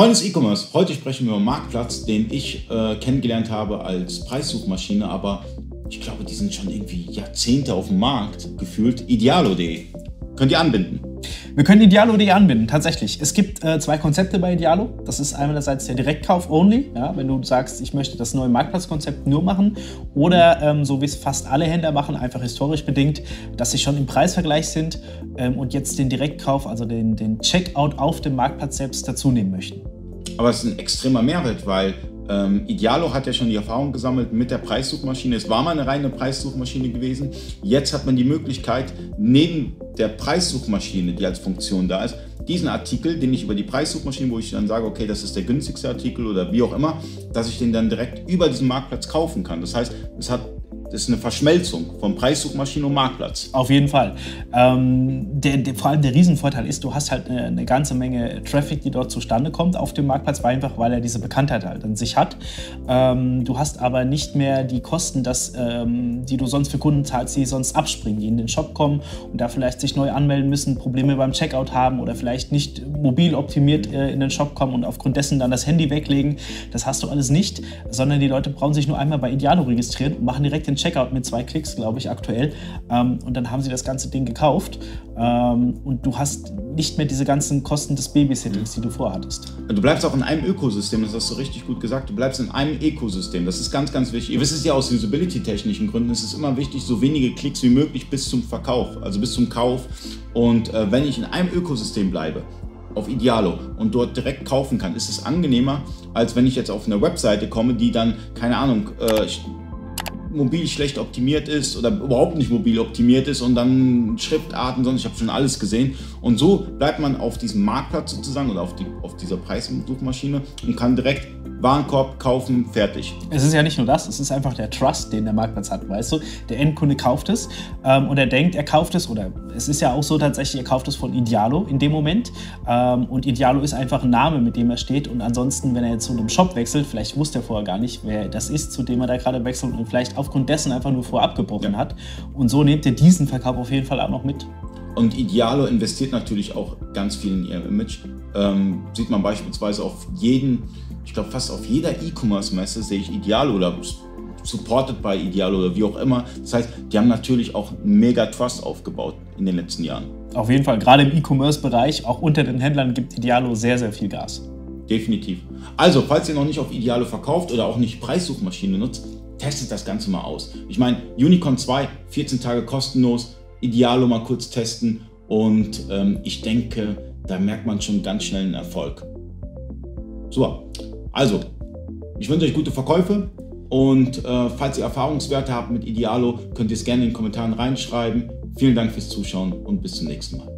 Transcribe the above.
Freunde des E-Commerce, heute sprechen wir über Marktplatz, den ich äh, kennengelernt habe als Preissuchmaschine, aber ich glaube, die sind schon irgendwie Jahrzehnte auf dem Markt gefühlt. Idealo.de. Könnt ihr anbinden? Wir können Idealo.de anbinden, tatsächlich. Es gibt äh, zwei Konzepte bei Idealo. Das ist einerseits der Direktkauf-Only, ja, wenn du sagst, ich möchte das neue Marktplatzkonzept nur machen. Oder ähm, so wie es fast alle Händler machen, einfach historisch bedingt, dass sie schon im Preisvergleich sind ähm, und jetzt den Direktkauf, also den, den Checkout auf dem Marktplatz selbst dazu nehmen möchten. Aber es ist ein extremer Mehrwert, weil ähm, Idealo hat ja schon die Erfahrung gesammelt mit der Preissuchmaschine. Es war mal eine reine Preissuchmaschine gewesen. Jetzt hat man die Möglichkeit, neben der Preissuchmaschine, die als Funktion da ist, diesen Artikel, den ich über die Preissuchmaschine, wo ich dann sage, okay, das ist der günstigste Artikel oder wie auch immer, dass ich den dann direkt über diesen Marktplatz kaufen kann. Das heißt, es hat das ist eine Verschmelzung von Preissuchmaschine und Marktplatz. Auf jeden Fall. Ähm, der, der, vor allem der Riesenvorteil ist, du hast halt eine, eine, ganze Menge Traffic, die dort zustande kommt auf dem Marktplatz, einfach weil er diese Bekanntheit halt an sich hat. Ähm, du hast aber nicht mehr die Kosten, dass, ähm, die du sonst für Kunden zahlst, die sonst abspringen, die in den Shop kommen und da vielleicht sich neu anmelden müssen, Probleme beim Checkout haben oder vielleicht nicht mobil optimiert äh, in den Shop kommen und aufgrund dessen dann das Handy weglegen. Das hast du alles nicht, sondern die Leute brauchen sich nur einmal bei Idealo registrieren und machen direkt den Checkout mit zwei Klicks, glaube ich, aktuell. Ähm, und dann haben sie das ganze Ding gekauft. Ähm, und du hast nicht mehr diese ganzen Kosten des Babysittings, die du vorhattest. Du bleibst auch in einem Ökosystem, das hast du richtig gut gesagt. Du bleibst in einem Ökosystem. Das ist ganz, ganz wichtig. Ihr wisst es ja aus usability-technischen Gründen, es ist immer wichtig, so wenige Klicks wie möglich bis zum Verkauf, also bis zum Kauf. Und äh, wenn ich in einem Ökosystem bleibe, auf Idealo und dort direkt kaufen kann, ist es angenehmer, als wenn ich jetzt auf eine Webseite komme, die dann, keine Ahnung, äh, mobil schlecht optimiert ist oder überhaupt nicht mobil optimiert ist und dann Schriftarten, sonst ich habe schon alles gesehen. Und so bleibt man auf diesem Marktplatz sozusagen oder auf, die, auf dieser Preissuchmaschine und kann direkt Warenkorb kaufen, fertig. Es ist ja nicht nur das, es ist einfach der Trust, den der Marktplatz hat, weißt du? Der Endkunde kauft es ähm, und er denkt, er kauft es oder es ist ja auch so tatsächlich, er kauft es von Idealo in dem Moment ähm, und Idealo ist einfach ein Name, mit dem er steht und ansonsten, wenn er jetzt zu einem Shop wechselt, vielleicht wusste er vorher gar nicht, wer das ist, zu dem er da gerade wechselt und vielleicht aufgrund dessen einfach nur vorab gebrochen ja. hat und so nehmt ihr diesen Verkauf auf jeden Fall auch noch mit. Und Idealo investiert natürlich auch ganz viel in ihr Image. Ähm, sieht man beispielsweise auf jeden ich glaube fast auf jeder E-Commerce-Messe sehe ich Idealo oder supported by Idealo oder wie auch immer. Das heißt, die haben natürlich auch mega Trust aufgebaut in den letzten Jahren. Auf jeden Fall, gerade im E-Commerce-Bereich, auch unter den Händlern gibt Idealo sehr, sehr viel Gas. Definitiv. Also, falls ihr noch nicht auf Idealo verkauft oder auch nicht Preissuchmaschine nutzt, testet das Ganze mal aus. Ich meine, Unicorn 2, 14 Tage kostenlos, Idealo mal kurz testen und ähm, ich denke, da merkt man schon ganz schnell einen Erfolg. Super. Also, ich wünsche euch gute Verkäufe und äh, falls ihr Erfahrungswerte habt mit Idealo, könnt ihr es gerne in den Kommentaren reinschreiben. Vielen Dank fürs Zuschauen und bis zum nächsten Mal.